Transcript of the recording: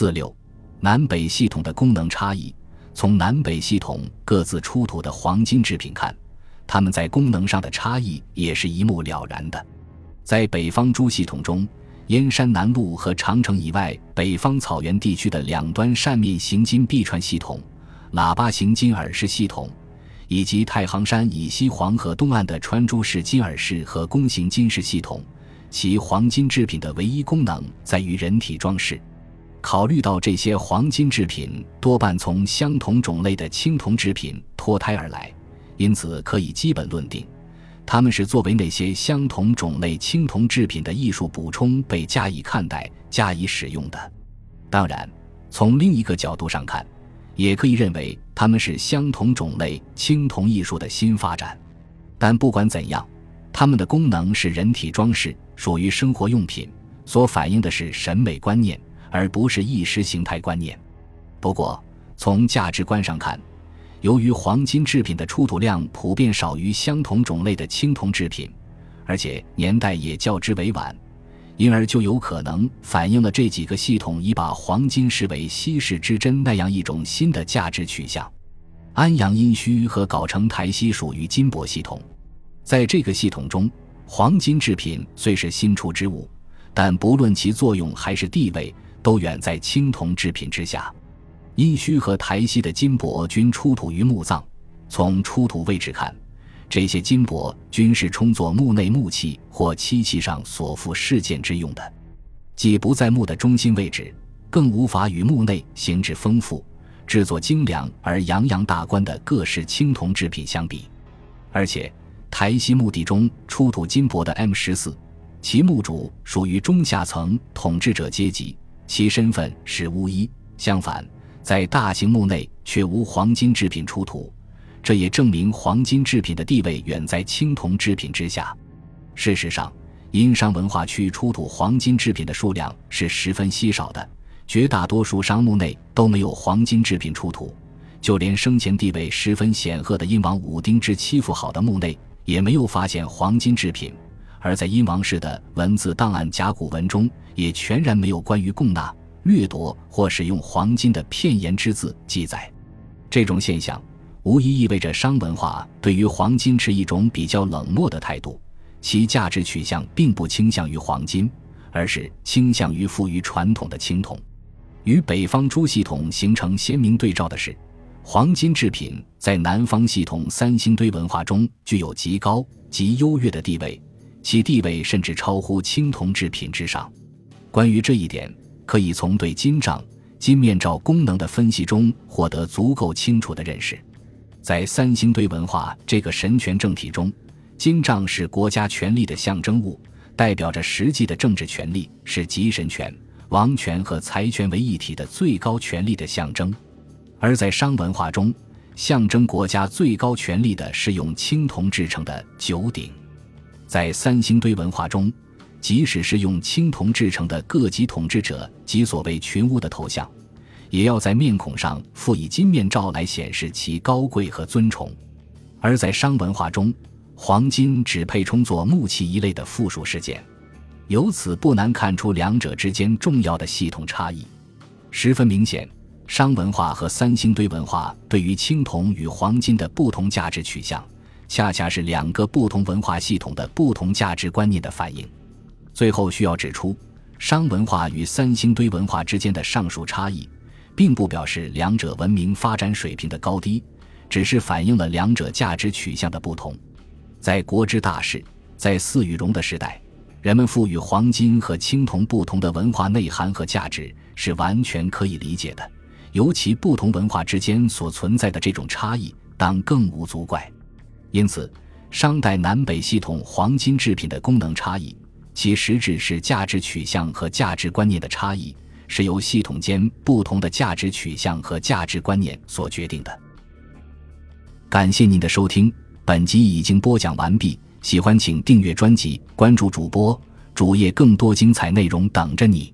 四六，南北系统的功能差异。从南北系统各自出土的黄金制品看，它们在功能上的差异也是一目了然的。在北方诸系统中，燕山南麓和长城以外北方草原地区的两端扇面形金臂串系统、喇叭形金耳饰系统，以及太行山以西黄河东岸的穿珠式金耳饰和弓形金饰系统，其黄金制品的唯一功能在于人体装饰。考虑到这些黄金制品多半从相同种类的青铜制品脱胎而来，因此可以基本论定，它们是作为那些相同种类青铜制品的艺术补充被加以看待、加以使用的。当然，从另一个角度上看，也可以认为它们是相同种类青铜艺术的新发展。但不管怎样，它们的功能是人体装饰，属于生活用品，所反映的是审美观念。而不是意识形态观念。不过，从价值观上看，由于黄金制品的出土量普遍少于相同种类的青铜制品，而且年代也较之为晚，因而就有可能反映了这几个系统已把黄金视为稀世之珍那样一种新的价值取向。安阳殷墟和藁城台西属于金箔系统，在这个系统中，黄金制品虽是新出之物，但不论其作用还是地位。都远在青铜制品之下。殷墟和台西的金箔均出土于墓葬，从出土位置看，这些金箔均是充作墓内木器或漆器上所附饰件之用的，既不在墓的中心位置，更无法与墓内形制丰富、制作精良而洋洋大观的各式青铜制品相比。而且，台西墓地中出土金箔的 M 十四，其墓主属于中下层统治者阶级。其身份是巫医，相反，在大型墓内却无黄金制品出土，这也证明黄金制品的地位远在青铜制品之下。事实上，殷商文化区出土黄金制品的数量是十分稀少的，绝大多数商墓内都没有黄金制品出土，就连生前地位十分显赫的殷王武丁之妻妇好的墓内，也没有发现黄金制品。而在殷王室的文字档案甲骨文中，也全然没有关于供纳、掠夺或使用黄金的片言之字记载。这种现象无疑意味着商文化对于黄金持一种比较冷漠的态度，其价值取向并不倾向于黄金，而是倾向于富于传统的青铜。与北方诸系统形成鲜明对照的是，黄金制品在南方系统三星堆文化中具有极高、极优越的地位。其地位甚至超乎青铜制品之上。关于这一点，可以从对金杖、金面罩功能的分析中获得足够清楚的认识。在三星堆文化这个神权政体中，金杖是国家权力的象征物，代表着实际的政治权力，是集神权、王权和财权为一体的最高权力的象征。而在商文化中，象征国家最高权力的是用青铜制成的九鼎。在三星堆文化中，即使是用青铜制成的各级统治者及所谓群巫的头像，也要在面孔上附以金面罩来显示其高贵和尊崇。而在商文化中，黄金只配充作木器一类的附属事件，由此不难看出两者之间重要的系统差异。十分明显，商文化和三星堆文化对于青铜与黄金的不同价值取向。恰恰是两个不同文化系统的不同价值观念的反映。最后需要指出，商文化与三星堆文化之间的上述差异，并不表示两者文明发展水平的高低，只是反映了两者价值取向的不同。在国之大事，在祀与戎的时代，人们赋予黄金和青铜不同的文化内涵和价值，是完全可以理解的。尤其不同文化之间所存在的这种差异，当更无足怪。因此，商代南北系统黄金制品的功能差异，其实质是价值取向和价值观念的差异，是由系统间不同的价值取向和价值观念所决定的。感谢您的收听，本集已经播讲完毕。喜欢请订阅专辑，关注主播主页，更多精彩内容等着你。